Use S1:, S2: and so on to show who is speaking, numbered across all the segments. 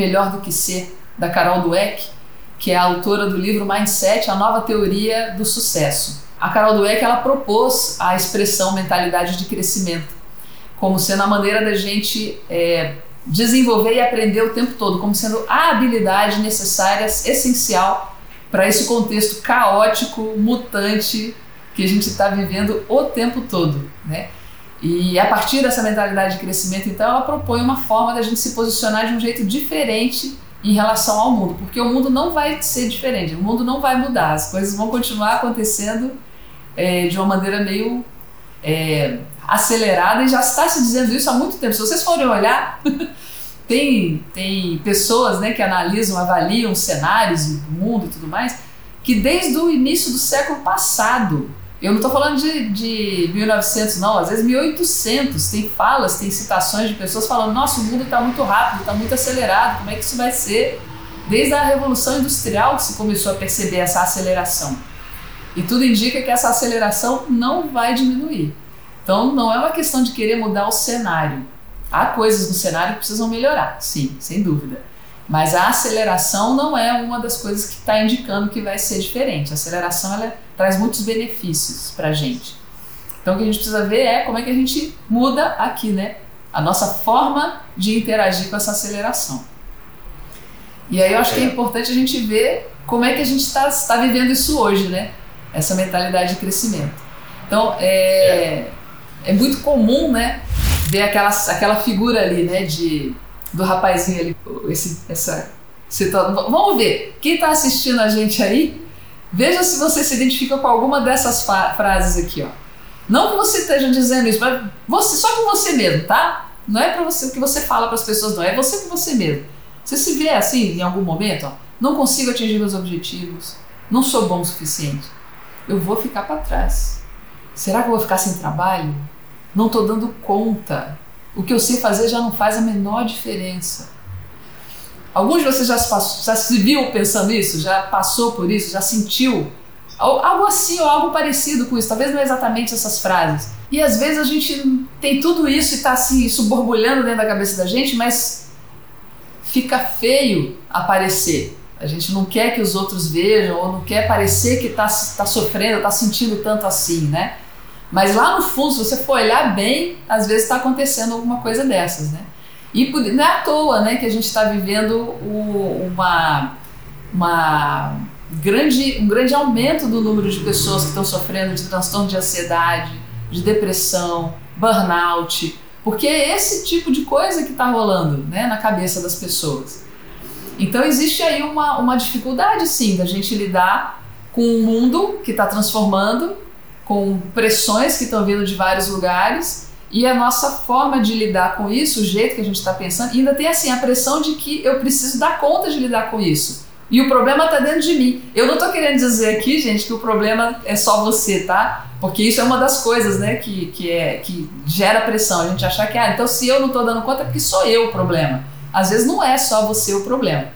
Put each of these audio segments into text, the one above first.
S1: melhor do que ser, da Carol Dweck, que é a autora do livro Mindset, a nova teoria do sucesso. A Carol Dweck ela propôs a expressão mentalidade de crescimento como sendo a maneira da gente é, desenvolver e aprender o tempo todo, como sendo a habilidade necessária, essencial para esse contexto caótico, mutante que a gente está vivendo o tempo todo, né? E a partir dessa mentalidade de crescimento, então, ela propõe uma forma da gente se posicionar de um jeito diferente em relação ao mundo, porque o mundo não vai ser diferente, o mundo não vai mudar, as coisas vão continuar acontecendo é, de uma maneira meio é, acelerada e já está se dizendo isso há muito tempo. Se vocês forem olhar, tem, tem pessoas né, que analisam, avaliam cenários do mundo e tudo mais, que desde o início do século passado, eu não estou falando de, de 1900, não, às vezes 1800, tem falas, tem citações de pessoas falando: nossa, o mundo está muito rápido, está muito acelerado, como é que isso vai ser? Desde a Revolução Industrial que se começou a perceber essa aceleração. E tudo indica que essa aceleração não vai diminuir. Então não é uma questão de querer mudar o cenário. Há coisas no cenário que precisam melhorar, sim, sem dúvida. Mas a aceleração não é uma das coisas que está indicando que vai ser diferente. A aceleração ela traz muitos benefícios para a gente. Então o que a gente precisa ver é como é que a gente muda aqui, né? A nossa forma de interagir com essa aceleração. E aí eu acho que é, é. importante a gente ver como é que a gente está tá vivendo isso hoje, né? Essa mentalidade de crescimento. Então, é, é é muito comum, né, ver aquela, aquela figura ali, né, de, do rapazinho ali, esse, essa situação. Vamos ver, quem está assistindo a gente aí, veja se você se identifica com alguma dessas frases aqui, ó. Não que você esteja dizendo isso, mas você, só com você mesmo, tá? Não é para você o que você fala para as pessoas, não. É você com você mesmo. Você se vê assim em algum momento, ó, não consigo atingir meus objetivos, não sou bom o suficiente, eu vou ficar para trás. Será que eu vou ficar sem trabalho? Não estou dando conta. O que eu sei fazer já não faz a menor diferença. Alguns de vocês já se, passou, já se viu pensando isso? Já passou por isso? Já sentiu? Algo assim ou algo parecido com isso. Talvez não é exatamente essas frases. E às vezes a gente tem tudo isso e está assim, isso borbulhando dentro da cabeça da gente, mas fica feio aparecer. A gente não quer que os outros vejam ou não quer parecer que está tá sofrendo, está sentindo tanto assim, né? Mas lá no fundo, se você for olhar bem, às vezes está acontecendo alguma coisa dessas, né? E não é à toa né, que a gente está vivendo o, uma, uma grande, um grande aumento do número de pessoas que estão sofrendo de transtorno de ansiedade, de depressão, burnout, porque é esse tipo de coisa que está rolando né, na cabeça das pessoas. Então existe aí uma, uma dificuldade sim da gente lidar com um mundo que está transformando com pressões que estão vindo de vários lugares e a nossa forma de lidar com isso, o jeito que a gente está pensando, ainda tem assim a pressão de que eu preciso dar conta de lidar com isso. E o problema está dentro de mim. Eu não estou querendo dizer aqui, gente, que o problema é só você, tá? Porque isso é uma das coisas, né, que, que, é, que gera pressão. A gente achar que, ah, então se eu não estou dando conta é porque sou eu o problema. Às vezes não é só você o problema.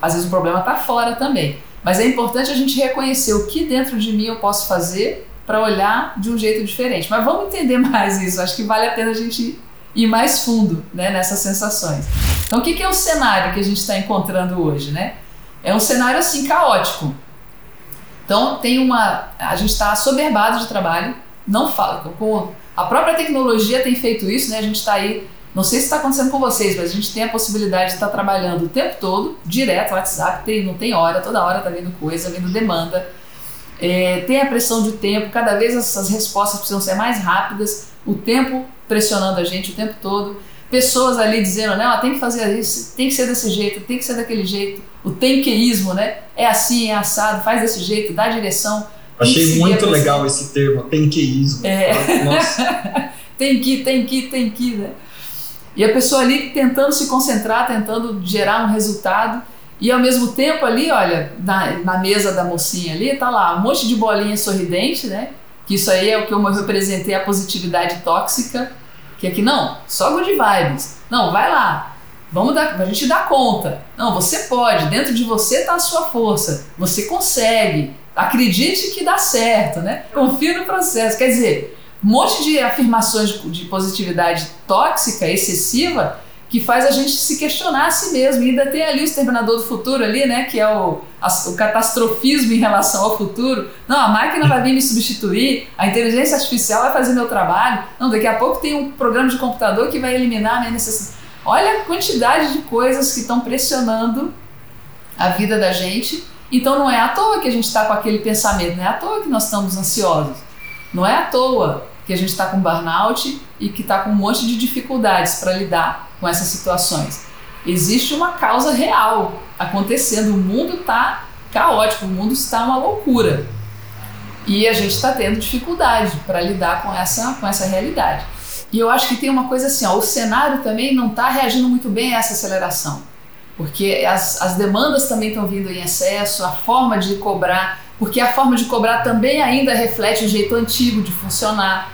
S1: Às vezes o problema está fora também. Mas é importante a gente reconhecer o que dentro de mim eu posso fazer para olhar de um jeito diferente. Mas vamos entender mais isso. Acho que vale a pena a gente ir mais fundo né, nessas sensações. Então, o que, que é o cenário que a gente está encontrando hoje? Né? É um cenário assim caótico. Então, tem uma. A gente está soberbado de trabalho, não fala. Com, a própria tecnologia tem feito isso, né? A gente está aí. Não sei se está acontecendo com vocês, mas a gente tem a possibilidade de estar tá trabalhando o tempo todo, direto, WhatsApp, tem, não tem hora, toda hora está vindo coisa, vindo demanda. É, tem a pressão de tempo, cada vez essas respostas precisam ser mais rápidas, o tempo pressionando a gente o tempo todo, pessoas ali dizendo, não, tem que fazer isso, tem que ser desse jeito, tem que ser daquele jeito, o tenqueísmo, né? É assim, é assado, faz desse jeito, dá direção.
S2: Achei muito legal esse termo, tenqueísmo.
S1: É. Nossa. tem que, tem que, tem que, né? E a pessoa ali tentando se concentrar, tentando gerar um resultado e ao mesmo tempo ali, olha, na, na mesa da mocinha ali, tá lá um monte de bolinha sorridente, né? Que isso aí é o que eu representei a positividade tóxica, que aqui não, só good vibes. Não, vai lá. Vamos dar, a gente dá conta. Não, você pode, dentro de você está a sua força. Você consegue. Acredite que dá certo, né? Confia no processo. Quer dizer, um monte de afirmações de, de positividade tóxica, excessiva, que faz a gente se questionar a si mesmo. E ainda tem ali o exterminador do futuro ali, né? Que é o, a, o catastrofismo em relação ao futuro. Não, a máquina vai vir me substituir, a inteligência artificial vai fazer meu trabalho. Não, daqui a pouco tem um programa de computador que vai eliminar a minha necessidade. Olha a quantidade de coisas que estão pressionando a vida da gente. Então não é à toa que a gente está com aquele pensamento, não é à toa que nós estamos ansiosos. Não é à toa que a gente está com burnout e que está com um monte de dificuldades para lidar com essas situações. Existe uma causa real acontecendo, o mundo está caótico, o mundo está uma loucura. E a gente está tendo dificuldade para lidar com essa, com essa realidade. E eu acho que tem uma coisa assim, ó, o cenário também não está reagindo muito bem a essa aceleração. Porque as, as demandas também estão vindo em excesso, a forma de cobrar, porque a forma de cobrar também ainda reflete o jeito antigo de funcionar.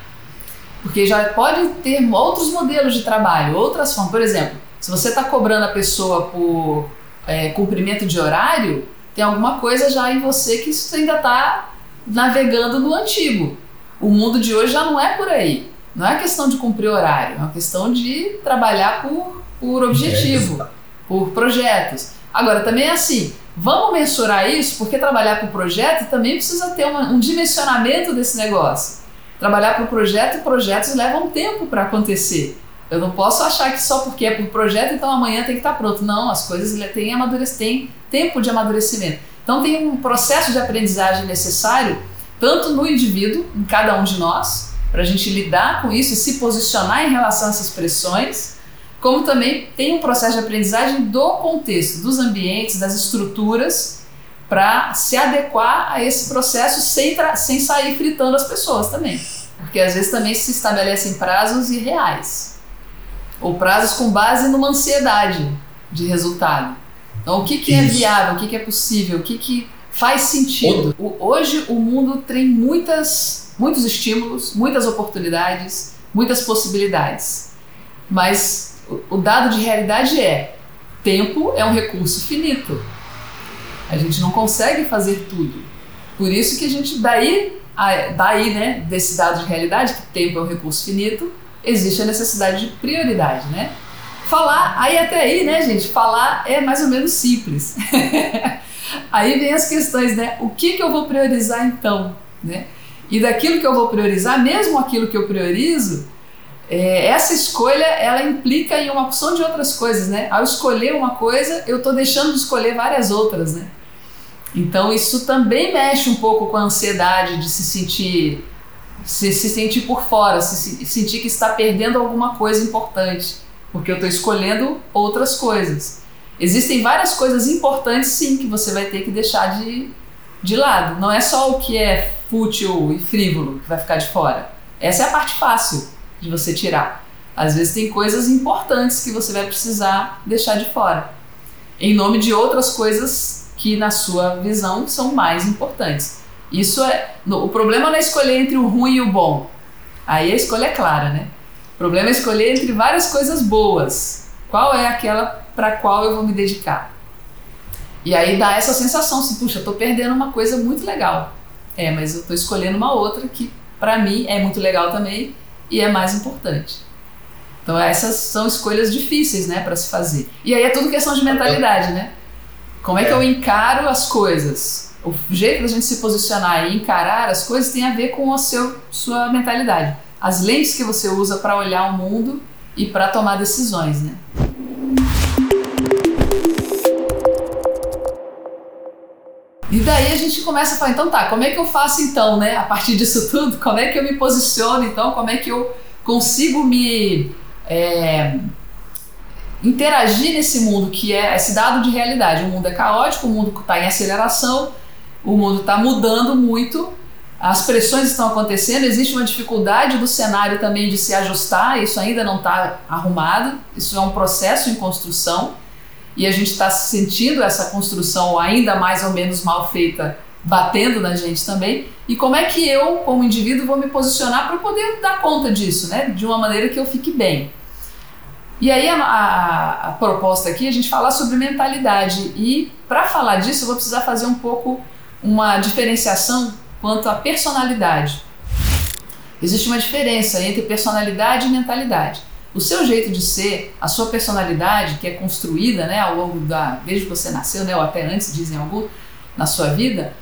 S1: Porque já pode ter outros modelos de trabalho, outras formas. Por exemplo, se você está cobrando a pessoa por é, cumprimento de horário, tem alguma coisa já em você que você ainda está navegando no antigo. O mundo de hoje já não é por aí. Não é questão de cumprir horário, é uma questão de trabalhar por, por objetivo, por projetos. Agora, também é assim, vamos mensurar isso, porque trabalhar por projeto também precisa ter uma, um dimensionamento desse negócio trabalhar para o projeto e projetos levam tempo para acontecer. Eu não posso achar que só porque é por projeto, então amanhã tem que estar tá pronto. Não, as coisas têm, têm tempo de amadurecimento. Então tem um processo de aprendizagem necessário, tanto no indivíduo, em cada um de nós, para a gente lidar com isso e se posicionar em relação a essas pressões, como também tem um processo de aprendizagem do contexto, dos ambientes, das estruturas para se adequar a esse processo sem, sem sair fritando as pessoas também. Porque às vezes também se estabelecem prazos irreais. Ou prazos com base numa ansiedade de resultado. Então, o que, que é viável, o que, que é possível, o que, que faz sentido. O, hoje o mundo tem muitas, muitos estímulos, muitas oportunidades, muitas possibilidades. Mas o, o dado de realidade é: tempo é um recurso finito. A gente não consegue fazer tudo. Por isso que a gente, daí, daí né, desse dado de realidade, que tempo é um recurso finito, existe a necessidade de prioridade, né? Falar, aí até aí, né, gente, falar é mais ou menos simples. aí vem as questões, né? O que, que eu vou priorizar então, né? E daquilo que eu vou priorizar, mesmo aquilo que eu priorizo, é, essa escolha ela implica em uma opção de outras coisas, né? Ao escolher uma coisa, eu estou deixando de escolher várias outras, né? Então isso também mexe um pouco com a ansiedade de se sentir se, se sentir por fora, se, se sentir que está perdendo alguma coisa importante, porque eu estou escolhendo outras coisas. Existem várias coisas importantes, sim, que você vai ter que deixar de, de lado. Não é só o que é fútil e frívolo que vai ficar de fora. Essa é a parte fácil de você tirar. Às vezes tem coisas importantes que você vai precisar deixar de fora, em nome de outras coisas que na sua visão são mais importantes. Isso é o problema não é escolher entre o ruim e o bom. Aí a escolha é clara, né? O problema é escolher entre várias coisas boas. Qual é aquela para qual eu vou me dedicar? E aí dá essa sensação, assim, puxa, tô perdendo uma coisa muito legal. É, mas eu tô escolhendo uma outra que para mim é muito legal também e é mais importante. Então essas são escolhas difíceis, né, para se fazer. E aí é tudo questão de mentalidade, né? Como é que eu encaro as coisas? O jeito da gente se posicionar e encarar as coisas tem a ver com a seu, sua mentalidade. As lentes que você usa para olhar o mundo e para tomar decisões, né? E daí a gente começa a falar, então tá, como é que eu faço então, né? A partir disso tudo, como é que eu me posiciono então? Como é que eu consigo me é, interagir nesse mundo que é esse dado de realidade. O mundo é caótico, o mundo está em aceleração, o mundo está mudando muito, as pressões estão acontecendo, existe uma dificuldade do cenário também de se ajustar, isso ainda não está arrumado, isso é um processo em construção e a gente está sentindo essa construção ainda mais ou menos mal feita batendo na gente também. E como é que eu, como indivíduo, vou me posicionar para poder dar conta disso, né? De uma maneira que eu fique bem. E aí a, a, a, proposta aqui é a gente falar sobre mentalidade e para falar disso eu vou precisar fazer um pouco uma diferenciação quanto à personalidade. Existe uma diferença entre personalidade e mentalidade. O seu jeito de ser, a sua personalidade, que é construída né, ao longo da. desde que você nasceu, né, ou até antes, dizem alguns, na sua vida,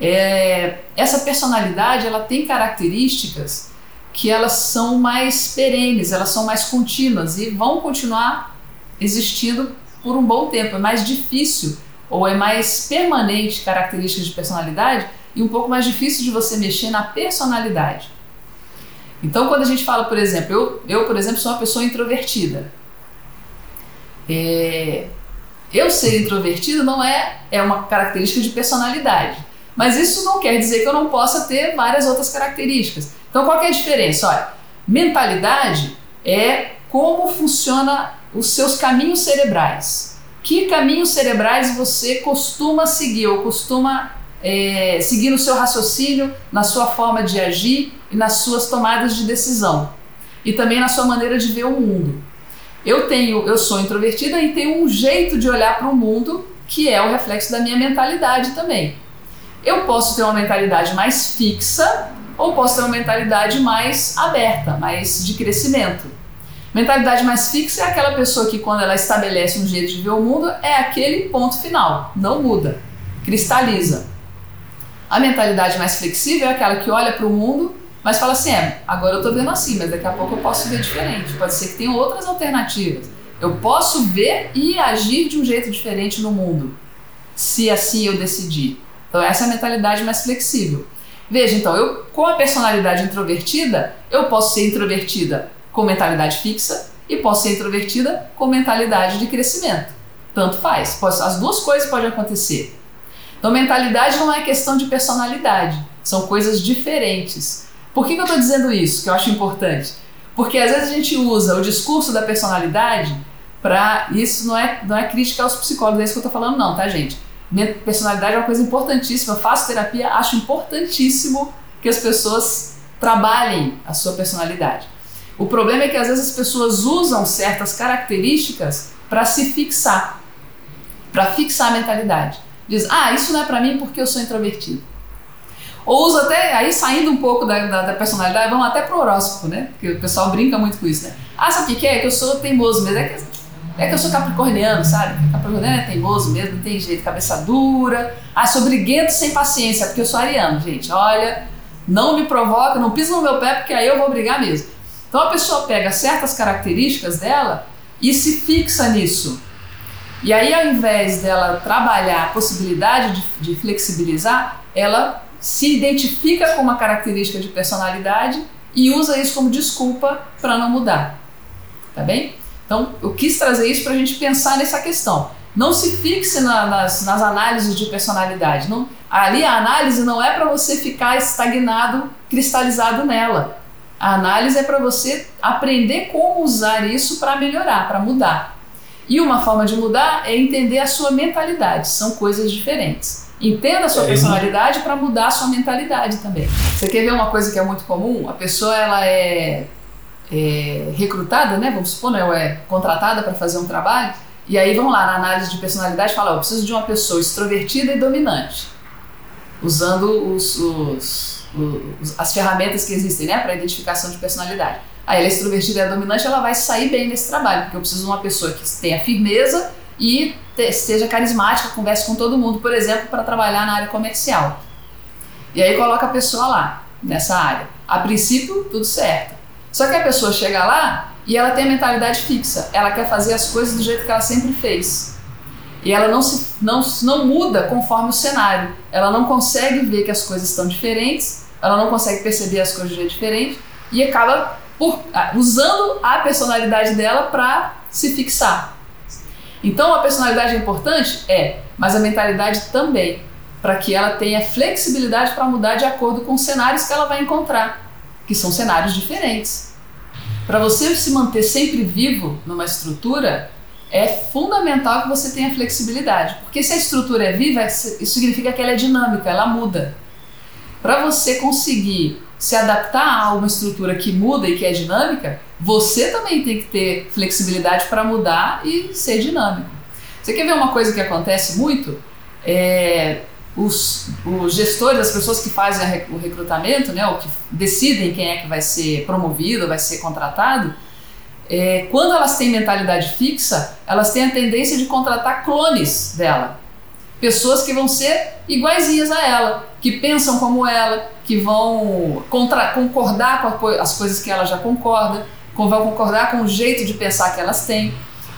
S1: é, essa personalidade ela tem características que elas são mais perenes, elas são mais contínuas e vão continuar existindo por um bom tempo. É mais difícil ou é mais permanente características de personalidade e um pouco mais difícil de você mexer na personalidade. Então, quando a gente fala, por exemplo, eu, eu por exemplo, sou uma pessoa introvertida. É, eu ser introvertido não é, é uma característica de personalidade. Mas isso não quer dizer que eu não possa ter várias outras características. Então, qual é a diferença? Olha, mentalidade é como funciona os seus caminhos cerebrais. Que caminhos cerebrais você costuma seguir ou costuma é, seguir no seu raciocínio, na sua forma de agir e nas suas tomadas de decisão e também na sua maneira de ver o mundo. Eu tenho, eu sou introvertida e tenho um jeito de olhar para o mundo que é o reflexo da minha mentalidade também. Eu posso ter uma mentalidade mais fixa ou posso ter uma mentalidade mais aberta, mais de crescimento. Mentalidade mais fixa é aquela pessoa que, quando ela estabelece um jeito de ver o mundo, é aquele ponto final, não muda, cristaliza. A mentalidade mais flexível é aquela que olha para o mundo, mas fala assim: é, agora eu estou vendo assim, mas daqui a pouco eu posso ver diferente. Pode ser que tenha outras alternativas. Eu posso ver e agir de um jeito diferente no mundo, se assim eu decidir. Então, essa é a mentalidade mais flexível. Veja, então, eu com a personalidade introvertida, eu posso ser introvertida com mentalidade fixa e posso ser introvertida com mentalidade de crescimento. Tanto faz. As duas coisas podem acontecer. Então, mentalidade não é questão de personalidade, são coisas diferentes. Por que, que eu estou dizendo isso, que eu acho importante? Porque às vezes a gente usa o discurso da personalidade para. Isso não é, não é crítica aos psicólogos, é isso que eu estou falando, não, tá, gente? Minha personalidade é uma coisa importantíssima. Eu faço terapia, acho importantíssimo que as pessoas trabalhem a sua personalidade. O problema é que às vezes as pessoas usam certas características para se fixar, para fixar a mentalidade. Diz, ah, isso não é para mim porque eu sou introvertido. Ou usa até, aí saindo um pouco da, da, da personalidade, vamos até pro horóscopo, né? Porque o pessoal brinca muito com isso, né? Ah, sabe o que é? Que eu sou teimoso mesmo. É que, é que eu sou capricorniano, sabe? Capricorniano é teimoso mesmo, não tem jeito, cabeça dura. Ah, sou briguento sem paciência, porque eu sou ariano, gente. Olha, não me provoca, não pisa no meu pé, porque aí eu vou brigar mesmo. Então a pessoa pega certas características dela e se fixa nisso. E aí, ao invés dela trabalhar a possibilidade de, de flexibilizar, ela se identifica com uma característica de personalidade e usa isso como desculpa para não mudar. Tá bem? Então, eu quis trazer isso para a gente pensar nessa questão. Não se fixe na, nas, nas análises de personalidade. Não, ali a análise não é para você ficar estagnado, cristalizado nela. A análise é para você aprender como usar isso para melhorar, para mudar. E uma forma de mudar é entender a sua mentalidade, são coisas diferentes. Entenda a sua é, personalidade para mudar a sua mentalidade também. Você quer ver uma coisa que é muito comum? A pessoa ela é, é recrutada, né? Vamos supor, né? ou é contratada para fazer um trabalho. E aí vamos lá na análise de personalidade fala, eu preciso de uma pessoa extrovertida e dominante, usando os, os, os as ferramentas que existem, né, para identificação de personalidade. Aí ela é extrovertida e é dominante, ela vai sair bem nesse trabalho, porque eu preciso de uma pessoa que tenha firmeza e te, seja carismática, converse com todo mundo, por exemplo, para trabalhar na área comercial. E aí coloca a pessoa lá, nessa área. A princípio, tudo certo. Só que a pessoa chega lá e ela tem a mentalidade fixa. Ela quer fazer as coisas do jeito que ela sempre fez. E ela não, se, não, não muda conforme o cenário. Ela não consegue ver que as coisas estão diferentes, ela não consegue perceber as coisas de jeito diferente e acaba por, ah, usando a personalidade dela para se fixar. Então a personalidade é importante? É, mas a mentalidade também, para que ela tenha flexibilidade para mudar de acordo com os cenários que ela vai encontrar, que são cenários diferentes. Para você se manter sempre vivo numa estrutura, é fundamental que você tenha flexibilidade, porque se a estrutura é viva, isso significa que ela é dinâmica, ela muda. Para você conseguir se adaptar a uma estrutura que muda e que é dinâmica, você também tem que ter flexibilidade para mudar e ser dinâmico. Você quer ver uma coisa que acontece muito? É, os, os, gestores, as pessoas que fazem o recrutamento, né, ou que decidem quem é que vai ser promovido, vai ser contratado, é, quando elas têm mentalidade fixa, elas têm a tendência de contratar clones dela. Pessoas que vão ser iguaizinhas a ela, que pensam como ela, que vão contra, concordar com as coisas que ela já concorda, vão concordar com o jeito de pensar que elas têm.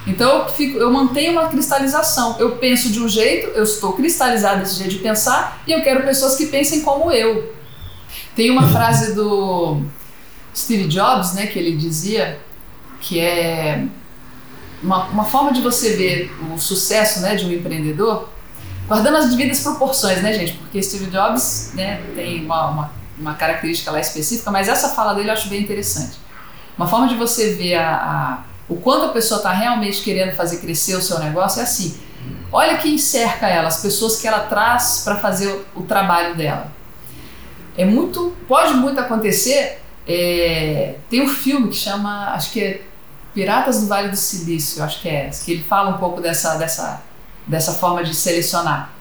S1: Então eu, fico, eu mantenho uma cristalização. Eu penso de um jeito, eu estou cristalizado nesse jeito de pensar e eu quero pessoas que pensem como eu. Tem uma frase do Steve Jobs, né, que ele dizia que é uma, uma forma de você ver o sucesso né, de um empreendedor, guardando as devidas proporções, né, gente? Porque Steve Jobs né, tem uma, uma, uma característica lá específica, mas essa fala dele eu acho bem interessante. Uma forma de você ver a, a o quanto a pessoa está realmente querendo fazer crescer o seu negócio é assim. Olha quem cerca ela, as pessoas que ela traz para fazer o, trabalho dela. É muito, pode muito acontecer. É, tem um filme que chama, acho que é Piratas do Vale do Silício, acho que é, que ele fala um pouco dessa, dessa, dessa forma de selecionar.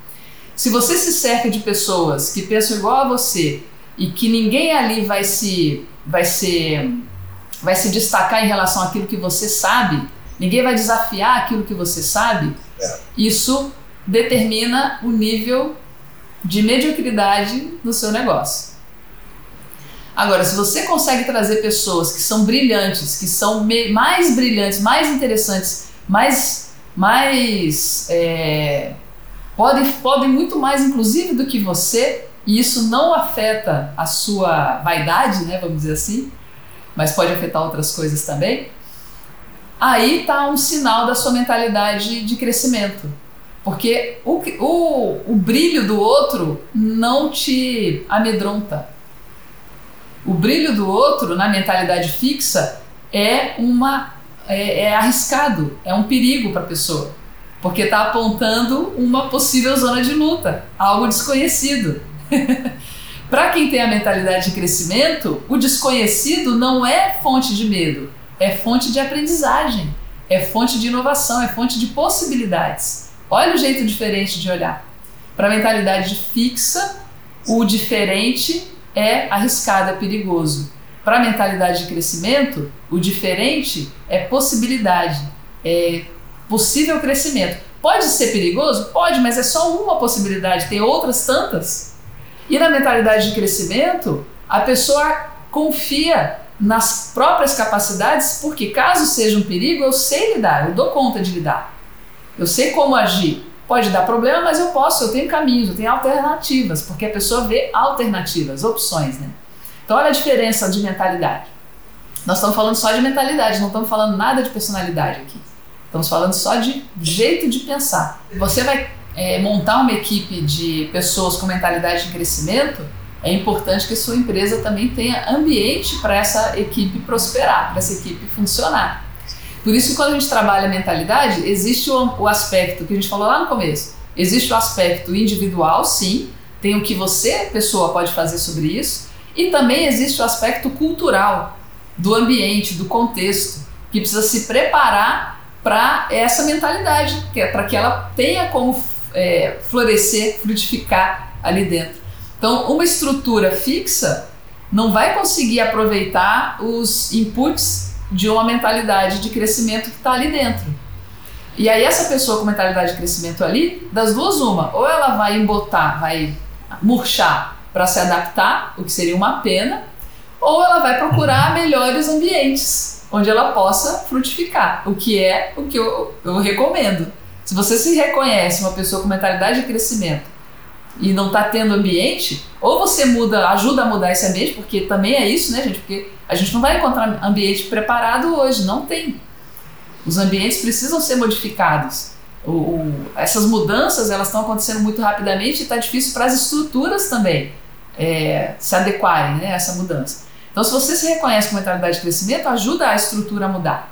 S1: Se você se cerca de pessoas que pensam igual a você e que ninguém ali vai se vai ser vai se destacar em relação àquilo que você sabe, ninguém vai desafiar aquilo que você sabe, é. isso determina o nível de mediocridade no seu negócio. Agora, se você consegue trazer pessoas que são brilhantes, que são mais brilhantes, mais interessantes, mais, mais é, podem, podem muito mais, inclusive, do que você, e isso não afeta a sua vaidade, né, vamos dizer assim, mas pode afetar outras coisas também. Aí está um sinal da sua mentalidade de crescimento. Porque o, o, o brilho do outro não te amedronta o brilho do outro na mentalidade fixa é uma é, é arriscado, é um perigo para a pessoa, porque está apontando uma possível zona de luta, algo desconhecido. para quem tem a mentalidade de crescimento, o desconhecido não é fonte de medo, é fonte de aprendizagem, é fonte de inovação, é fonte de possibilidades. Olha o jeito diferente de olhar. Para a mentalidade fixa, o diferente é arriscado, é perigoso. Para a mentalidade de crescimento, o diferente é possibilidade, é possível crescimento. Pode ser perigoso? Pode, mas é só uma possibilidade, tem outras tantas. E na mentalidade de crescimento, a pessoa confia nas próprias capacidades, porque caso seja um perigo, eu sei lidar, eu dou conta de lidar. Eu sei como agir. Pode dar problema, mas eu posso, eu tenho caminhos, eu tenho alternativas, porque a pessoa vê alternativas, opções, né? Então olha a diferença de mentalidade. Nós estamos falando só de mentalidade, não estamos falando nada de personalidade aqui. Estamos falando só de jeito de pensar. Você vai é, montar uma equipe de pessoas com mentalidade de crescimento, é importante que sua empresa também tenha ambiente para essa equipe prosperar, para essa equipe funcionar. Por isso quando a gente trabalha a mentalidade, existe o, o aspecto que a gente falou lá no começo. Existe o aspecto individual, sim, tem o que você, pessoa, pode fazer sobre isso, e também existe o aspecto cultural, do ambiente, do contexto, que precisa se preparar para essa mentalidade, é para que ela tenha como é, florescer, frutificar ali dentro. Então, uma estrutura fixa não vai conseguir aproveitar os inputs de uma mentalidade de crescimento que está ali dentro. E aí essa pessoa com mentalidade de crescimento ali, das duas uma, ou ela vai embotar, vai murchar para se adaptar, o que seria uma pena, ou ela vai procurar melhores ambientes onde ela possa frutificar, o que é o que eu, eu recomendo. Se você se reconhece uma pessoa com mentalidade de crescimento e não está tendo ambiente, ou você muda, ajuda a mudar esse ambiente, porque também é isso, né, gente? Porque a gente não vai encontrar ambiente preparado hoje, não tem. Os ambientes precisam ser modificados. O, o, essas mudanças elas estão acontecendo muito rapidamente e está difícil para as estruturas também é, se adequarem né, a essa mudança. Então, se você se reconhece com mentalidade de crescimento, ajuda a estrutura a mudar.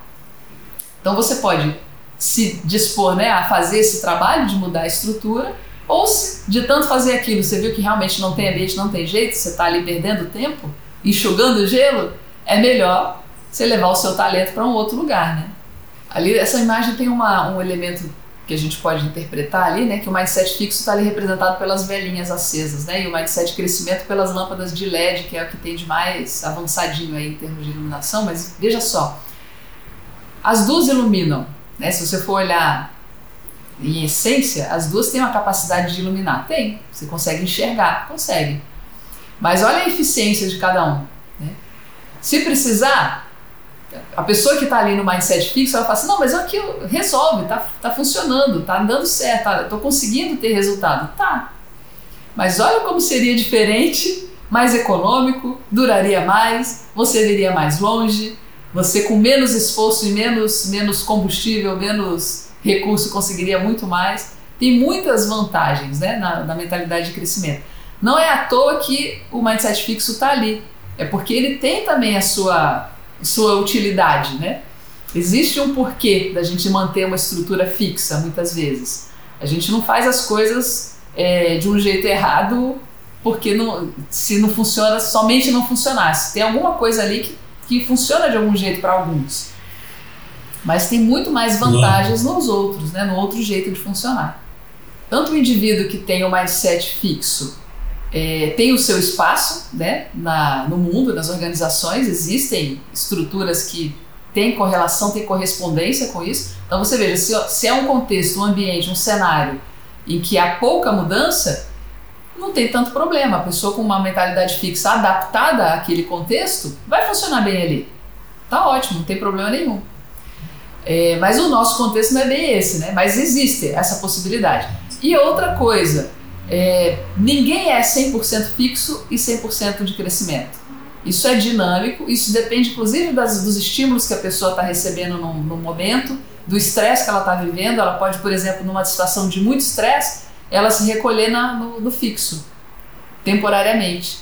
S1: Então, você pode se dispor né, a fazer esse trabalho de mudar a estrutura ou se de tanto fazer aquilo, você viu que realmente não tem ambiente, não tem jeito, você está ali perdendo tempo, enxugando gelo, é melhor você levar o seu talento para um outro lugar, né? Ali, essa imagem tem uma, um elemento que a gente pode interpretar ali, né? Que o mindset fixo está ali representado pelas velhinhas acesas, né? E o mindset crescimento pelas lâmpadas de LED, que é o que tem de mais avançadinho aí em termos de iluminação. Mas veja só, As duas iluminam, né? Se você for olhar em essência, as duas têm uma capacidade de iluminar. Tem, você consegue enxergar, consegue. Mas olha a eficiência de cada um. Né? Se precisar, a pessoa que está ali no mindset fixo, ela fala assim, não, mas aqui resolve, tá, tá funcionando, tá dando certo, tá, tô conseguindo ter resultado. Tá. Mas olha como seria diferente, mais econômico, duraria mais, você iria mais longe, você com menos esforço e menos, menos combustível, menos recurso conseguiria muito mais. Tem muitas vantagens né, na, na mentalidade de crescimento. Não é à toa que o mindset fixo está ali. É porque ele tem também a sua, sua utilidade, né? Existe um porquê da gente manter uma estrutura fixa, muitas vezes. A gente não faz as coisas é, de um jeito errado porque não, se não funciona, somente não funcionasse. Tem alguma coisa ali que, que funciona de algum jeito para alguns. Mas tem muito mais vantagens nos outros, né? no outro jeito de funcionar. Tanto o indivíduo que tem o mindset fixo é, tem o seu espaço né? Na, no mundo, nas organizações, existem estruturas que têm correlação, têm correspondência com isso. Então você veja, se, se é um contexto, um ambiente, um cenário em que há pouca mudança, não tem tanto problema. A pessoa com uma mentalidade fixa adaptada àquele contexto vai funcionar bem ali. Tá ótimo, não tem problema nenhum. É, mas o nosso contexto não é bem esse, né? Mas existe essa possibilidade. E outra coisa, é, ninguém é 100% fixo e 100% de crescimento. Isso é dinâmico, isso depende inclusive das, dos estímulos que a pessoa está recebendo no, no, momento, do estresse que ela está vivendo. Ela pode, por exemplo, numa situação de muito estresse, ela se recolher na, no, no fixo, temporariamente,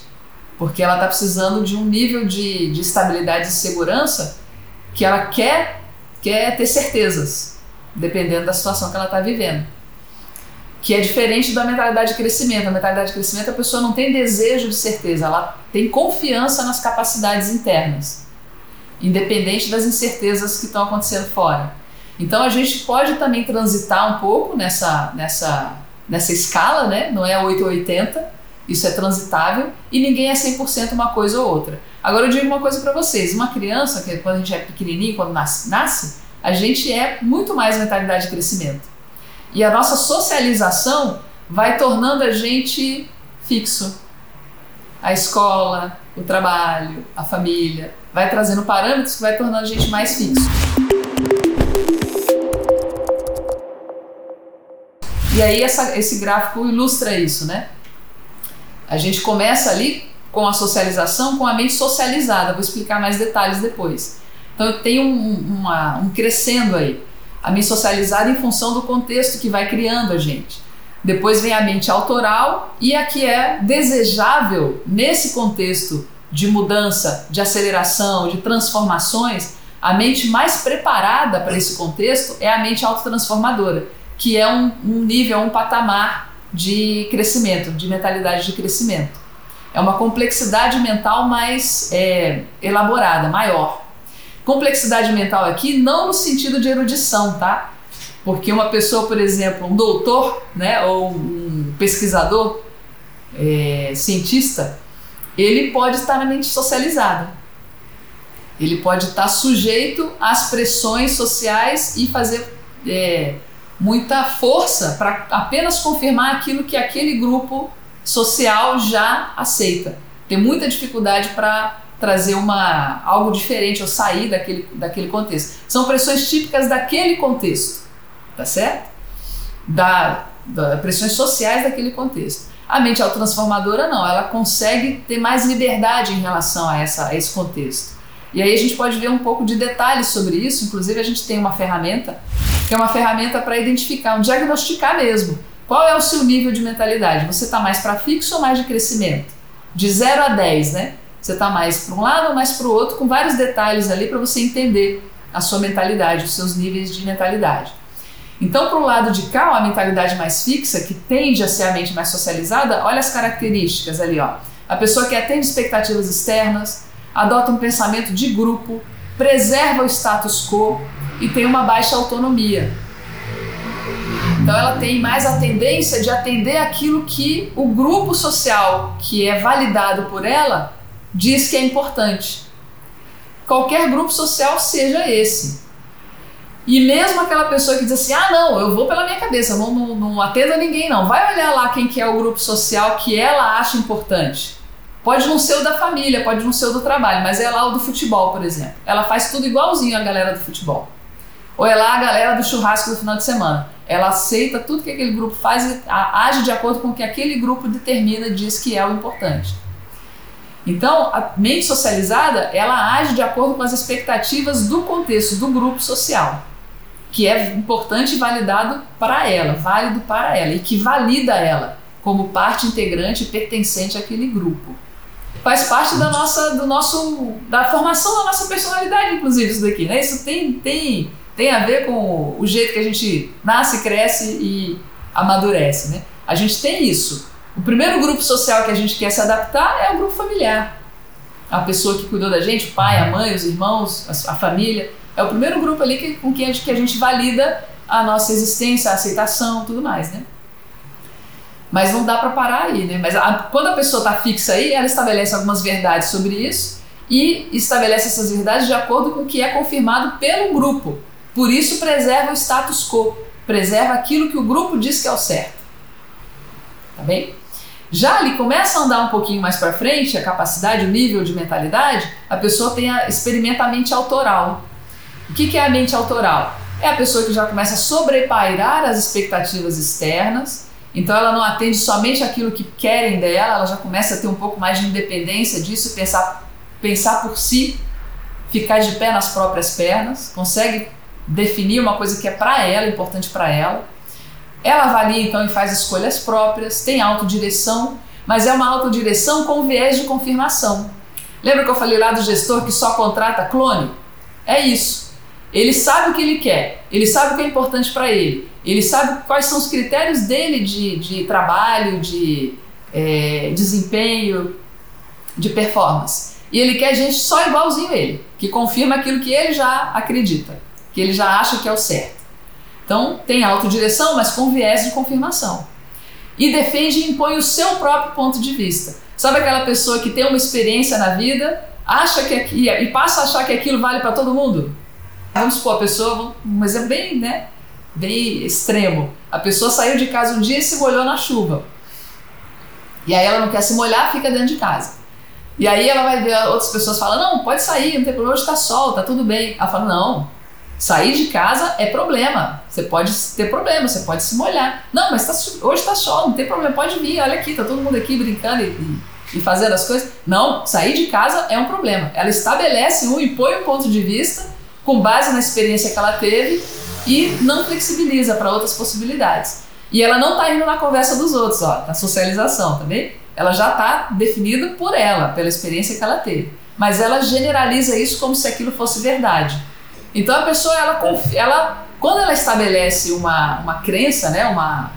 S1: porque ela está precisando de um nível de, de estabilidade e segurança que ela quer quer ter certezas, dependendo da situação que ela está vivendo. Que é diferente da mentalidade de crescimento. A mentalidade de crescimento, a pessoa não tem desejo de certeza, ela tem confiança nas capacidades internas, independente das incertezas que estão acontecendo fora. Então a gente pode também transitar um pouco nessa, nessa, nessa escala, né? não é 880, isso é transitável e ninguém é 100% uma coisa ou outra. Agora eu digo uma coisa para vocês: uma criança, que quando a gente é pequenininho, quando nasce, nasce, a gente é muito mais mentalidade de crescimento. E a nossa socialização vai tornando a gente fixo. A escola, o trabalho, a família, vai trazendo parâmetros que vai tornando a gente mais fixo. E aí essa, esse gráfico ilustra isso, né? A gente começa ali com a socialização, com a mente socializada. Vou explicar mais detalhes depois. Então tem um, uma, um crescendo aí. A mente socializada em função do contexto que vai criando a gente. Depois vem a mente autoral e a que é desejável nesse contexto de mudança, de aceleração, de transformações. A mente mais preparada para esse contexto é a mente autotransformadora, que é um, um nível, um patamar de crescimento, de mentalidade de crescimento. É uma complexidade mental mais é, elaborada, maior. Complexidade mental aqui não no sentido de erudição, tá? Porque uma pessoa, por exemplo, um doutor, né, ou um pesquisador, é, cientista, ele pode estar na mente socializada. Ele pode estar sujeito às pressões sociais e fazer é, muita força para apenas confirmar aquilo que aquele grupo social já aceita. Tem muita dificuldade para trazer uma algo diferente ou sair daquele, daquele contexto. São pressões típicas daquele contexto, tá certo? Da, da pressões sociais daquele contexto. A mente autotransformadora não, ela consegue ter mais liberdade em relação a, essa, a esse contexto. E aí a gente pode ver um pouco de detalhes sobre isso, inclusive a gente tem uma ferramenta que é uma ferramenta para identificar, um diagnosticar mesmo. Qual é o seu nível de mentalidade? Você está mais para fixo ou mais de crescimento? De 0 a 10, né? Você está mais para um lado ou mais para o outro, com vários detalhes ali para você entender a sua mentalidade, os seus níveis de mentalidade. Então, para o lado de cá, a mentalidade mais fixa, que tende a ser a mente mais socializada, olha as características ali, ó. A pessoa que atende expectativas externas, adota um pensamento de grupo, preserva o status quo, e tem uma baixa autonomia. Então ela tem mais a tendência de atender aquilo que o grupo social que é validado por ela diz que é importante. Qualquer grupo social seja esse. E mesmo aquela pessoa que diz assim, ah não, eu vou pela minha cabeça, não, não, não atendo a ninguém não. Vai olhar lá quem que é o grupo social que ela acha importante. Pode não ser o da família, pode não ser o do trabalho, mas é lá o do futebol, por exemplo. Ela faz tudo igualzinho a galera do futebol. Ou é lá a galera do churrasco do final de semana. Ela aceita tudo que aquele grupo faz e age de acordo com o que aquele grupo determina diz que é o importante. Então, a mente socializada, ela age de acordo com as expectativas do contexto do grupo social que é importante e validado para ela, válido para ela e que valida ela como parte integrante e pertencente àquele grupo. Faz parte da nossa, do nosso, da formação da nossa personalidade, inclusive isso daqui, né? Isso tem, tem, tem a ver com o jeito que a gente nasce, cresce e amadurece, né? A gente tem isso. O primeiro grupo social que a gente quer se adaptar é o grupo familiar. A pessoa que cuidou da gente, o pai, a mãe, os irmãos, a, família. É o primeiro grupo ali que, com quem a gente, que a gente valida a nossa existência, a aceitação, tudo mais, né? Mas não dá para parar aí, né? Mas a, quando a pessoa está fixa aí, ela estabelece algumas verdades sobre isso e estabelece essas verdades de acordo com o que é confirmado pelo grupo. Por isso preserva o status quo, preserva aquilo que o grupo diz que é o certo. Tá bem? Já ali começa a andar um pouquinho mais para frente, a capacidade, o nível de mentalidade, a pessoa tem a, experimenta a mente autoral. O que, que é a mente autoral? É a pessoa que já começa a sobrepairar as expectativas externas, então ela não atende somente aquilo que querem dela, ela já começa a ter um pouco mais de independência disso, pensar, pensar por si, ficar de pé nas próprias pernas, consegue definir uma coisa que é para ela, importante para ela. Ela avalia então e faz escolhas próprias, tem autodireção, mas é uma autodireção com viés de confirmação. Lembra que eu falei lá do gestor que só contrata clone? É isso. Ele sabe o que ele quer, ele sabe o que é importante para ele, ele sabe quais são os critérios dele de, de trabalho, de é, desempenho, de performance. E ele quer gente só igualzinho a ele, que confirma aquilo que ele já acredita, que ele já acha que é o certo. Então, tem autodireção, mas com viés de confirmação. E defende e impõe o seu próprio ponto de vista. Sabe aquela pessoa que tem uma experiência na vida, acha que e passa a achar que aquilo vale para todo mundo? Vamos supor, a pessoa, um exemplo bem, né, bem extremo. A pessoa saiu de casa um dia e se molhou na chuva. E aí ela não quer se molhar, fica dentro de casa. E aí ela vai ver outras pessoas falando, não, pode sair, não tem problema, hoje tá sol, tá tudo bem. Ela fala, não, sair de casa é problema. Você pode ter problema, você pode se molhar. Não, mas tá, hoje tá sol, não tem problema, pode vir, olha aqui, tá todo mundo aqui brincando e, e fazendo as coisas. Não, sair de casa é um problema. Ela estabelece um e põe um ponto de vista com base na experiência que ela teve e não flexibiliza para outras possibilidades. E ela não está indo na conversa dos outros, ó, na socialização, tá bem? Ela já está definida por ela, pela experiência que ela teve. Mas ela generaliza isso como se aquilo fosse verdade. Então a pessoa, ela, ela quando ela estabelece uma, uma crença, né, uma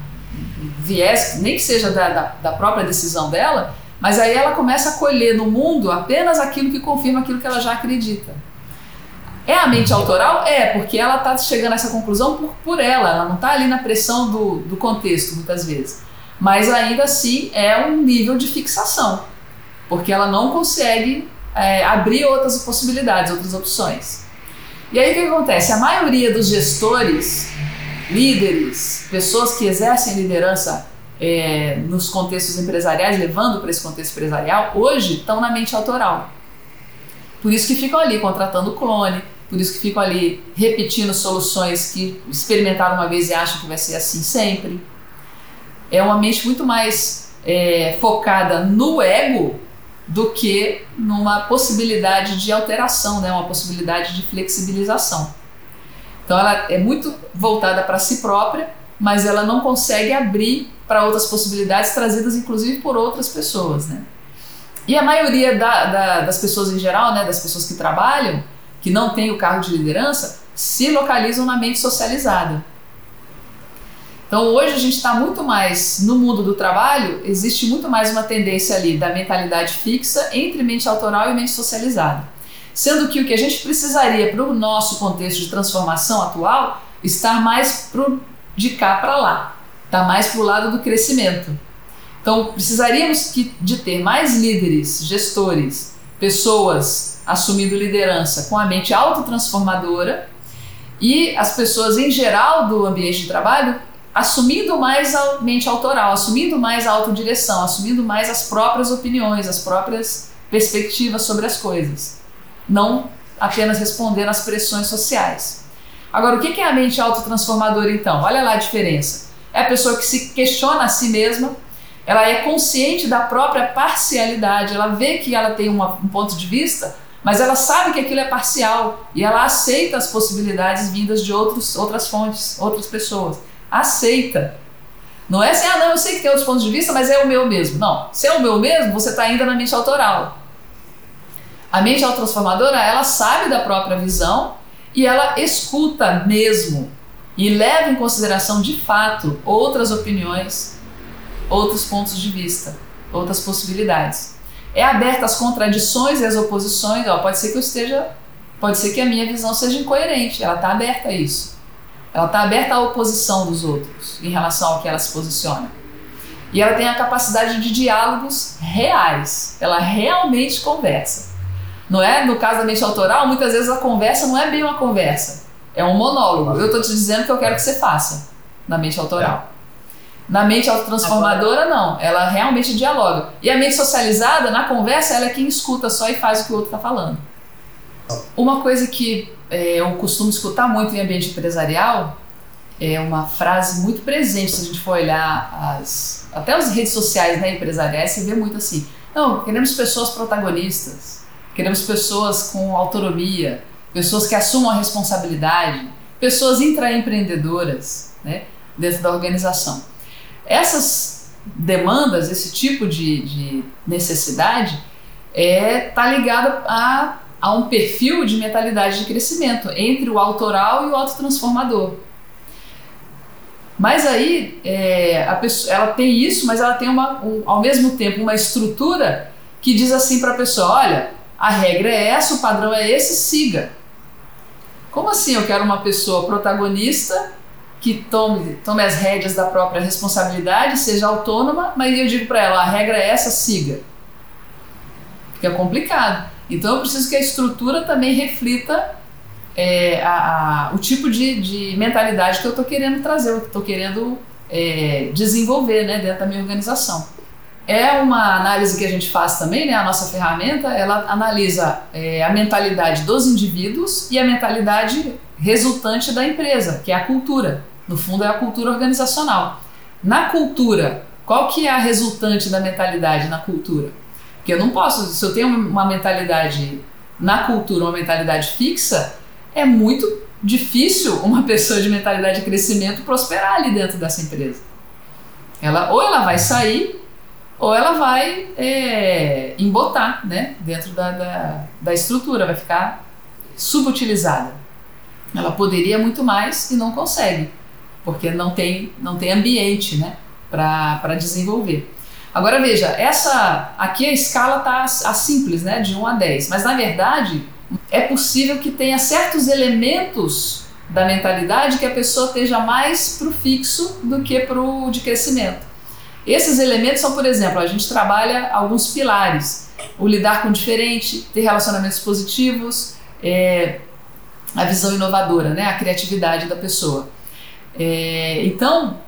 S1: viés, nem que seja da, da, da própria decisão dela, mas aí ela começa a colher no mundo apenas aquilo que confirma aquilo que ela já acredita. É a mente autoral? É, porque ela está chegando a essa conclusão por, por ela, ela não está ali na pressão do, do contexto, muitas vezes. Mas ainda assim é um nível de fixação, porque ela não consegue é, abrir outras possibilidades, outras opções. E aí o que acontece? A maioria dos gestores, líderes, pessoas que exercem liderança é, nos contextos empresariais, levando para esse contexto empresarial, hoje estão na mente autoral. Por isso que ficam ali contratando clone, por isso que ficam ali repetindo soluções que experimentaram uma vez e acham que vai ser assim sempre. É uma mente muito mais é, focada no ego do que numa possibilidade de alteração, né? uma possibilidade de flexibilização. Então ela é muito voltada para si própria, mas ela não consegue abrir para outras possibilidades trazidas inclusive por outras pessoas. Né? E a maioria da, da, das pessoas em geral, né, das pessoas que trabalham, que não têm o cargo de liderança, se localizam na mente socializada. Então hoje a gente está muito mais no mundo do trabalho, existe muito mais uma tendência ali da mentalidade fixa entre mente autoral e mente socializada. Sendo que o que a gente precisaria para o nosso contexto de transformação atual está mais pro, de cá para lá, está mais para o lado do crescimento. Então precisaríamos que, de ter mais líderes, gestores, pessoas assumindo liderança com a mente autotransformadora E as pessoas em geral do ambiente de trabalho assumindo mais a mente autoral, assumindo mais a autodireção, assumindo mais as próprias opiniões, as próprias perspectivas sobre as coisas. Não apenas respondendo às pressões sociais. Agora, o que é a mente autotransformadora então? Olha lá a diferença. É a pessoa que se questiona a si mesma, ela é consciente da própria parcialidade, ela vê que ela tem uma, um ponto de vista, mas ela sabe que aquilo é parcial e ela aceita as possibilidades vindas de outros, outras fontes, outras pessoas. Aceita. Não é assim, ah, não, eu sei que tem outros pontos de vista, mas é o meu mesmo. Não, se é o meu mesmo, você está ainda na mente autoral. A mente autotransformadora, ela sabe da própria visão e ela escuta mesmo e leva em consideração de fato outras opiniões, outros pontos de vista, outras possibilidades. É aberta às contradições e às oposições. Ó, pode ser que eu esteja, pode ser que a minha visão seja incoerente. Ela está aberta a isso. Ela está aberta à oposição dos outros em relação ao que ela se posiciona. E ela tem a capacidade de diálogos reais. Ela realmente conversa. Não é? No caso da mente autoral, muitas vezes a conversa não é bem uma conversa. É um monólogo. Eu estou te dizendo que eu quero que você faça na mente autoral. Na mente autotransformadora, não. Ela realmente dialoga. E a mente socializada, na conversa, ela é quem escuta só e faz o que o outro está falando. Uma coisa que é, eu costumo escutar muito em ambiente empresarial é uma frase muito presente, se a gente for olhar as, até as redes sociais né, empresariais, você vê muito assim. Não, queremos pessoas protagonistas Queremos pessoas com autonomia, pessoas que assumam a responsabilidade, pessoas intraempreendedoras né, dentro da organização. Essas demandas, esse tipo de, de necessidade, está é, tá a, a um perfil de mentalidade de crescimento entre o autoral e o autotransformador. Mas aí é, a pessoa, ela tem isso, mas ela tem uma, um, ao mesmo tempo uma estrutura que diz assim para a pessoa: olha, a regra é essa, o padrão é esse, siga. Como assim eu quero uma pessoa protagonista que tome, tome as rédeas da própria responsabilidade, seja autônoma, mas eu digo para ela, a regra é essa, siga. Fica complicado. Então eu preciso que a estrutura também reflita é, a, a, o tipo de, de, mentalidade que eu estou querendo trazer, que estou querendo é, desenvolver né, dentro da minha organização é uma análise que a gente faz também, né? A nossa ferramenta, ela analisa é, a mentalidade dos indivíduos e a mentalidade resultante da empresa, que é a cultura. No fundo, é a cultura organizacional. Na cultura, qual que é a resultante da mentalidade na cultura? Porque eu não posso, se eu tenho uma mentalidade na cultura, uma mentalidade fixa, é muito difícil uma pessoa de mentalidade de crescimento prosperar ali dentro dessa empresa. Ela, ou ela vai sair ou ela vai é, embotar né, dentro da, da, da estrutura, vai ficar subutilizada. Ela poderia muito mais e não consegue, porque não tem, não tem ambiente né, para desenvolver. Agora veja, essa aqui a escala está a simples, né, de 1 a 10, mas na verdade é possível que tenha certos elementos da mentalidade que a pessoa esteja mais para o fixo do que para o de crescimento. Esses elementos são, por exemplo, a gente trabalha alguns pilares: o lidar com o diferente, ter relacionamentos positivos, é, a visão inovadora, né, a criatividade da pessoa. É, então,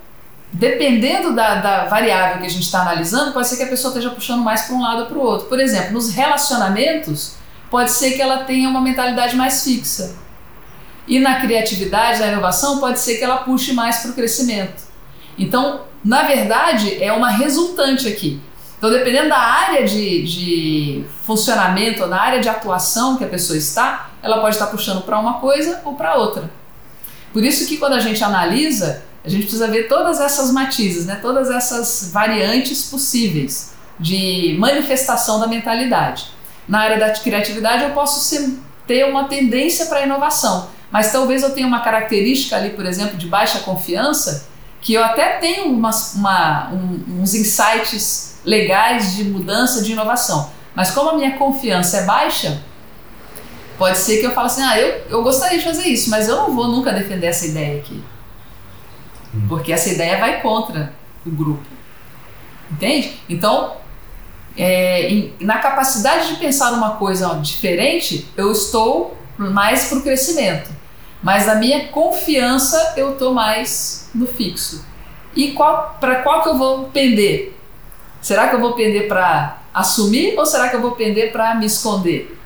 S1: dependendo da, da, variável que a gente está analisando, pode ser que a pessoa esteja puxando mais para um lado ou para o outro. Por exemplo, nos relacionamentos, pode ser que ela tenha uma mentalidade mais fixa. E na criatividade, na inovação, pode ser que ela puxe mais para o crescimento. Então, na verdade, é uma resultante aqui. Então, dependendo da área de, de funcionamento, na área de atuação que a pessoa está, ela pode estar puxando para uma coisa ou para outra. Por isso que quando a gente analisa, a gente precisa ver todas essas matizes, né? todas essas variantes possíveis de manifestação da mentalidade. Na área da criatividade, eu posso ser, ter uma tendência para inovação, mas talvez eu tenha uma característica ali, por exemplo, de baixa confiança que eu até tenho umas, uma, um, uns insights legais de mudança, de inovação. Mas como a minha confiança é baixa, pode ser que eu fale assim, ah, eu, eu gostaria de fazer isso, mas eu não vou nunca defender essa ideia aqui. Hum. Porque essa ideia vai contra o grupo. Entende? Então, é, em, na capacidade de pensar uma coisa diferente, eu estou mais para o crescimento. Mas na minha confiança eu tô mais no fixo. E para qual que eu vou pender? Será que eu vou pender para assumir ou será que eu vou pender para me esconder?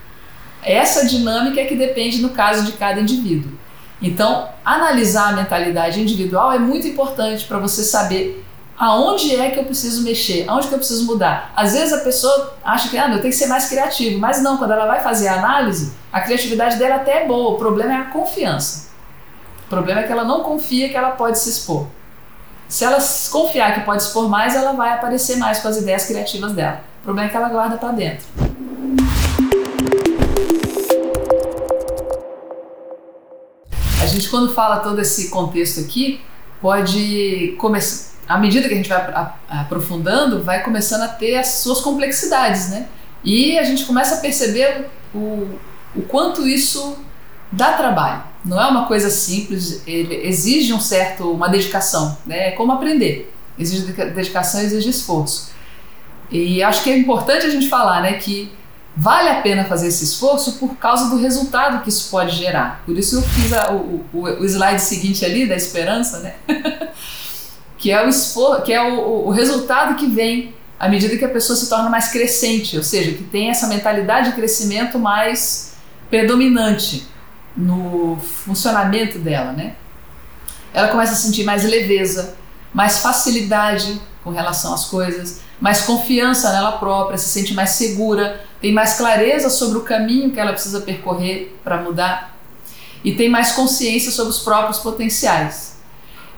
S1: Essa dinâmica é que depende no caso de cada indivíduo. Então, analisar a mentalidade individual é muito importante para você saber aonde é que eu preciso mexer, aonde que eu preciso mudar. Às vezes a pessoa acha que ah, eu tenho que ser mais criativo, mas não, quando ela vai fazer a análise, a criatividade dela até é boa, o problema é a confiança. O problema é que ela não confia que ela pode se expor. Se ela confiar que pode expor mais, ela vai aparecer mais com as ideias criativas dela. O problema é que ela guarda para dentro. Gente, quando fala todo esse contexto aqui, pode começar à medida que a gente vai aprofundando, vai começando a ter as suas complexidades, né? E a gente começa a perceber o, o quanto isso dá trabalho. Não é uma coisa simples, ele exige um certo, uma dedicação, né? É como aprender. Exige dedicação, exige esforço. E acho que é importante a gente falar, né, que vale a pena fazer esse esforço por causa do resultado que isso pode gerar. Por isso eu fiz a, o, o, o slide seguinte ali da esperança, né? que é o que é o, o resultado que vem à medida que a pessoa se torna mais crescente, ou seja, que tem essa mentalidade de crescimento mais predominante no funcionamento dela, né? Ela começa a sentir mais leveza, mais facilidade com relação às coisas, mais confiança nela própria, se sente mais segura, tem mais clareza sobre o caminho que ela precisa percorrer para mudar e tem mais consciência sobre os próprios potenciais.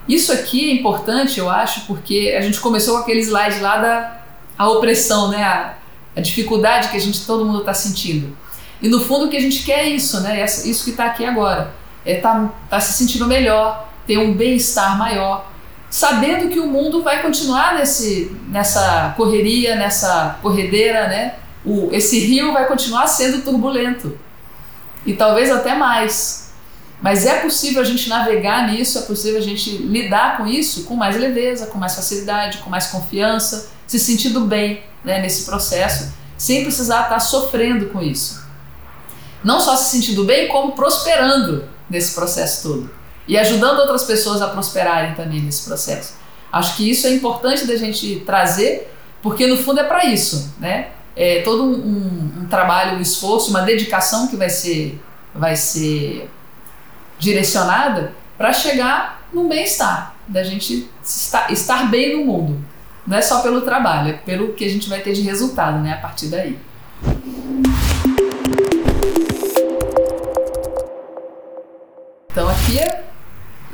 S1: Isso aqui é importante, eu acho, porque a gente começou com aquele slide lá da a opressão, né? A, a dificuldade que a gente todo mundo está sentindo. E no fundo o que a gente quer é isso, né? Isso que está aqui agora. É tá, tá se sentindo melhor, ter um bem-estar maior, sabendo que o mundo vai continuar nesse, nessa correria, nessa corredeira, né? O, esse rio vai continuar sendo turbulento. E talvez até mais. Mas é possível a gente navegar nisso, é possível a gente lidar com isso com mais leveza, com mais facilidade, com mais confiança, se sentindo bem né, nesse processo, sem precisar estar sofrendo com isso. Não só se sentindo bem, como prosperando nesse processo todo e ajudando outras pessoas a prosperarem também nesse processo. Acho que isso é importante da gente trazer, porque no fundo é para isso, né? É todo um, um, trabalho, um esforço, uma dedicação que vai ser, vai ser direcionada para chegar no bem-estar, da gente estar, estar bem no mundo. Não é só pelo trabalho, é pelo que a gente vai ter de resultado né, a partir daí. Então aqui é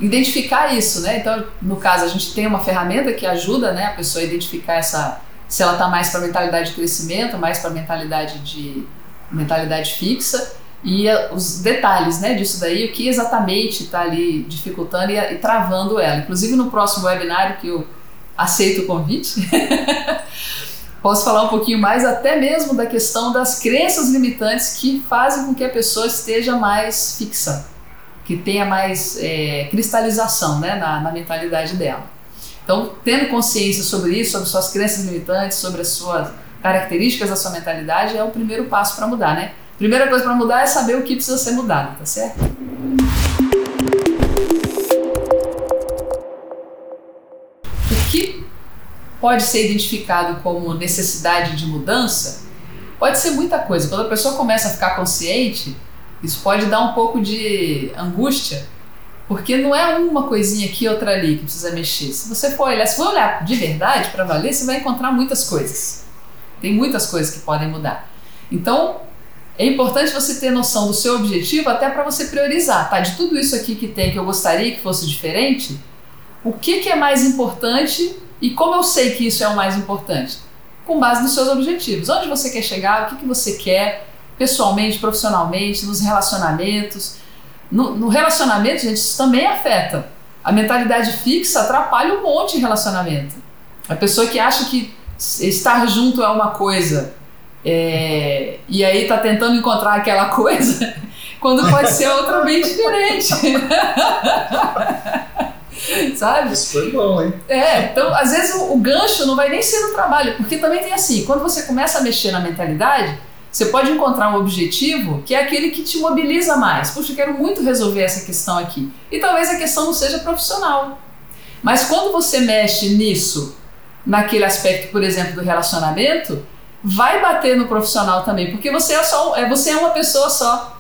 S1: identificar isso, né? Então, no caso, a gente tem uma ferramenta que ajuda né, a pessoa a identificar essa se ela está mais para mentalidade de crescimento, mais para mentalidade de mentalidade fixa e os detalhes né, disso daí, o que exatamente está ali dificultando e, e, travando ela. Inclusive no próximo webinário que eu aceito o convite, posso falar um pouquinho mais até mesmo da questão das crenças limitantes que fazem com que a pessoa esteja mais fixa, que tenha mais é, cristalização né, na, na mentalidade dela. Então, tendo consciência sobre isso, sobre suas crenças limitantes, sobre as suas características da sua mentalidade, é o primeiro passo para mudar, né? Primeira coisa para mudar é saber o que precisa ser mudado, tá certo? O que pode ser identificado como necessidade de mudança pode ser muita coisa. Quando a pessoa começa a ficar consciente, isso pode dar um pouco de angústia, porque não é uma coisinha aqui outra ali que precisa mexer. Se você for olhar, se for olhar de verdade para valer, você vai encontrar muitas coisas. Tem muitas coisas que podem mudar. Então, é importante você ter noção do seu objetivo até para você priorizar, tá? De tudo isso aqui que tem que eu gostaria que fosse diferente, o que, que é mais importante e como eu sei que isso é o mais importante? Com base nos seus objetivos. Onde você quer chegar, o que, que você quer pessoalmente, profissionalmente, nos relacionamentos. No, no relacionamento, gente, isso também afeta. A mentalidade fixa atrapalha um monte de relacionamento. A pessoa que acha que estar junto é uma coisa é, e aí tá tentando encontrar aquela coisa quando pode ser outra bem diferente. Sabe?
S2: Isso foi bom, hein?
S1: É, então às vezes o, o, gancho não vai nem ser no trabalho, porque também tem assim, quando você começa a mexer na mentalidade, Você pode encontrar um objetivo que é aquele que te mobiliza mais. Puxa, eu quero muito resolver essa questão aqui. E talvez a questão não seja profissional. Mas quando você mexe nisso, naquele aspecto, por exemplo, do relacionamento, vai bater no profissional também, porque você é só é, você é uma pessoa só.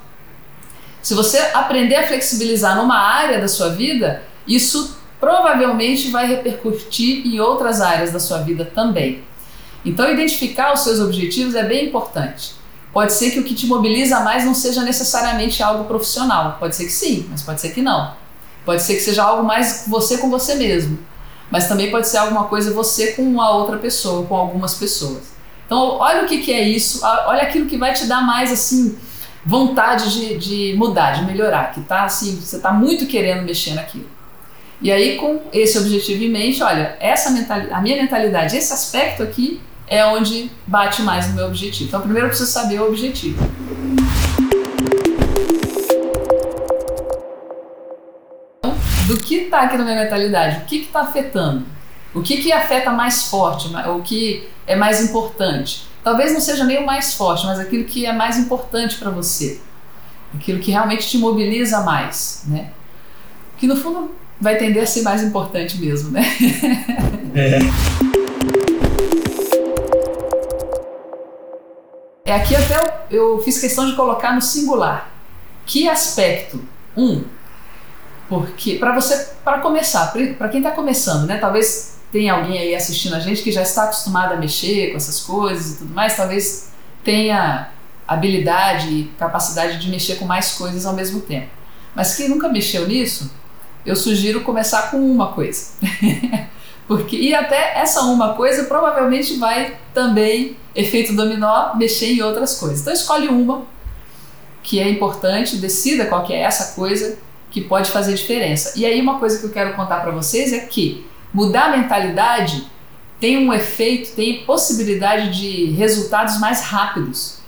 S1: Se você aprender a flexibilizar numa área da sua vida, isso provavelmente vai repercutir em outras áreas da sua vida também. Então, identificar os seus objetivos é bem importante. Pode ser que o que te mobiliza mais não seja necessariamente algo profissional. Pode ser que sim, mas pode ser que não. Pode ser que seja algo mais você com você mesmo. Mas também pode ser alguma coisa você com uma outra pessoa, com algumas pessoas. Então, olha o que, que é isso, olha aquilo que vai te dar mais assim vontade de, de mudar, de melhorar, que tá assim, você está muito querendo mexer naquilo. E aí, com esse objetivo em mente, olha, essa mentalidade, a minha mentalidade, esse aspecto aqui é onde bate mais no meu objetivo. Então, primeiro eu preciso saber o objetivo. Então, do que está aqui na minha mentalidade? O que está afetando? O que, que afeta mais forte? O que é mais importante? Talvez não seja nem o mais forte, mas aquilo que é mais importante para você. Aquilo que realmente te mobiliza mais, né? Que no fundo vai tender a ser mais importante mesmo, né? É. é aqui até eu, eu fiz questão de colocar no singular. Que aspecto? Um, porque para você, para começar, para quem está começando, né? Talvez tem alguém aí assistindo a gente que já está acostumado a mexer com essas coisas e tudo mais, talvez tenha habilidade e capacidade de mexer com mais coisas ao mesmo tempo. Mas quem nunca mexeu nisso, eu sugiro começar com uma coisa. Porque e até essa uma coisa provavelmente vai também efeito dominó mexer em outras coisas. Então escolhe uma que é importante, decida qual que é essa coisa que pode fazer diferença. E aí uma coisa que eu quero contar para vocês é que Mudar a mentalidade tem um efeito, tem possibilidade de resultados mais rápidos.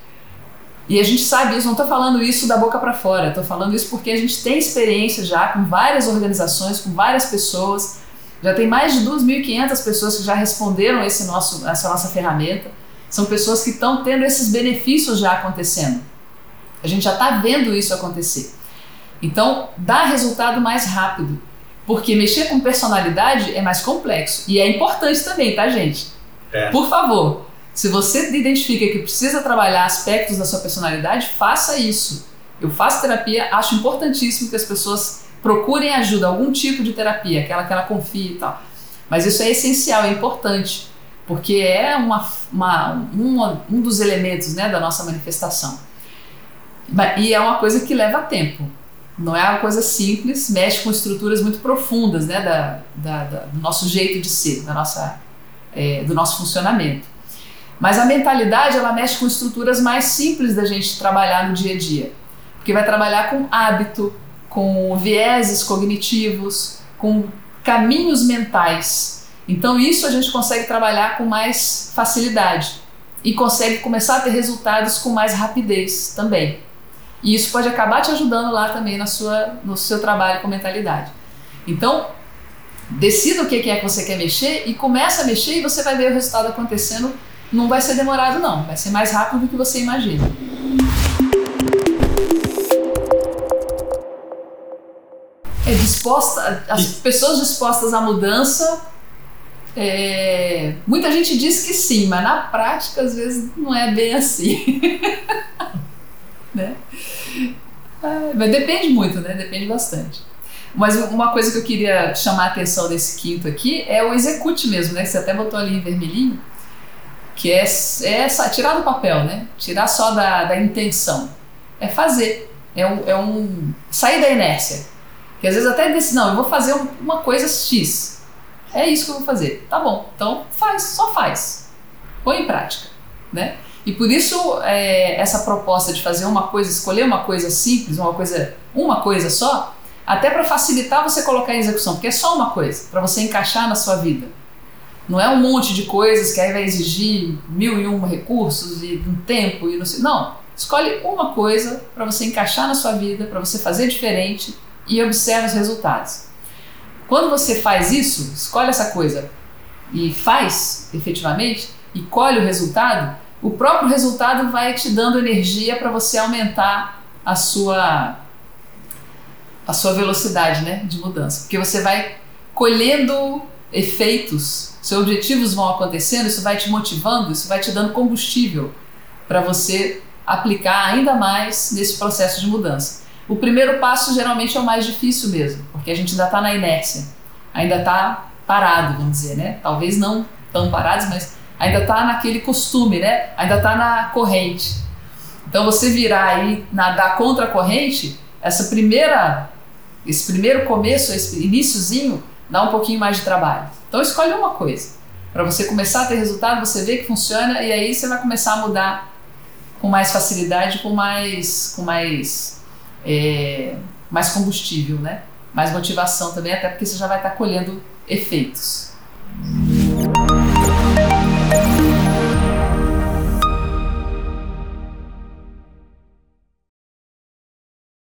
S1: E a gente sabe isso, não estou falando isso da boca para fora, estou falando isso porque a gente tem experiência já com várias organizações, com várias pessoas. Já tem mais de 2.500 pessoas que já responderam esse nosso, essa nossa ferramenta. São pessoas que estão tendo esses benefícios já acontecendo. A gente já está vendo isso acontecer. Então, dá resultado mais rápido. Porque mexer com personalidade é mais complexo. E é importante também, tá, gente? É. Por favor, se você identifica que precisa trabalhar aspectos da sua personalidade, faça isso. Eu faço terapia, acho importantíssimo que as pessoas procurem ajuda, algum tipo de terapia, aquela que ela confie e tal. Mas isso é essencial, é importante, porque é uma, uma, uma, um dos elementos né, da nossa manifestação. E é uma coisa que leva tempo. Não é uma coisa simples, mexe com estruturas muito profundas né, da, da, da do nosso jeito de ser, da nossa, é, do nosso funcionamento. Mas a mentalidade ela mexe com estruturas mais simples da gente trabalhar no dia a dia, porque vai trabalhar com hábito, com vieses cognitivos, com caminhos mentais. Então isso a gente consegue trabalhar com mais facilidade e consegue começar a ter resultados com mais rapidez também. E isso pode acabar te ajudando lá também na sua, no seu trabalho com mentalidade. Então, decida o que é que você quer mexer e começa a mexer e você vai ver o resultado acontecendo. Não vai ser demorado, não, vai ser mais rápido do que você imagina. É disposta, as pessoas dispostas à mudança. É, muita gente diz que sim, mas na prática às vezes não é bem assim. né? Ah, mas depende muito, né? Depende bastante. Mas uma coisa que eu queria chamar a atenção desse quinto aqui é o execute mesmo, né? Que você até botou ali em vermelhinho, que é, é tirar do papel, né? Tirar só da, da intenção. É fazer. É um, é um. sair da inércia. Que às vezes até desse, não, eu vou fazer uma coisa X. É isso que eu vou fazer. Tá bom, então faz, só faz. Põe em prática, né? E por isso é, essa proposta de fazer uma coisa, escolher uma coisa simples, uma coisa, uma coisa só, até para facilitar você colocar em execução, porque é só uma coisa para você encaixar na sua vida. Não é um monte de coisas que aí vai exigir mil e um recursos e um tempo e não sei. Não, escolhe uma coisa para você encaixar na sua vida, para você fazer diferente e observe os resultados. Quando você faz isso, escolhe essa coisa e faz efetivamente e colhe o resultado, o próprio resultado vai te dando energia para você aumentar a sua a sua velocidade, né, de mudança, porque você vai colhendo efeitos, seus objetivos vão acontecendo, isso vai te motivando, isso vai te dando combustível para você aplicar ainda mais nesse processo de mudança. O primeiro passo geralmente é o mais difícil mesmo, porque a gente ainda está na inércia, ainda está parado, vamos dizer, né? Talvez não tão parados, mas ainda está naquele costume, né? Ainda está na corrente. Então você virar aí nadar contra a corrente, essa primeira, esse primeiro começo, esse iníciozinho, dá um pouquinho mais de trabalho. Então escolhe uma coisa. Para você começar a ter resultado, você vê que funciona e aí você vai começar a mudar com mais facilidade, com mais, com mais, é, mais combustível, né? mais motivação também, até porque você já vai estar colhendo efeitos.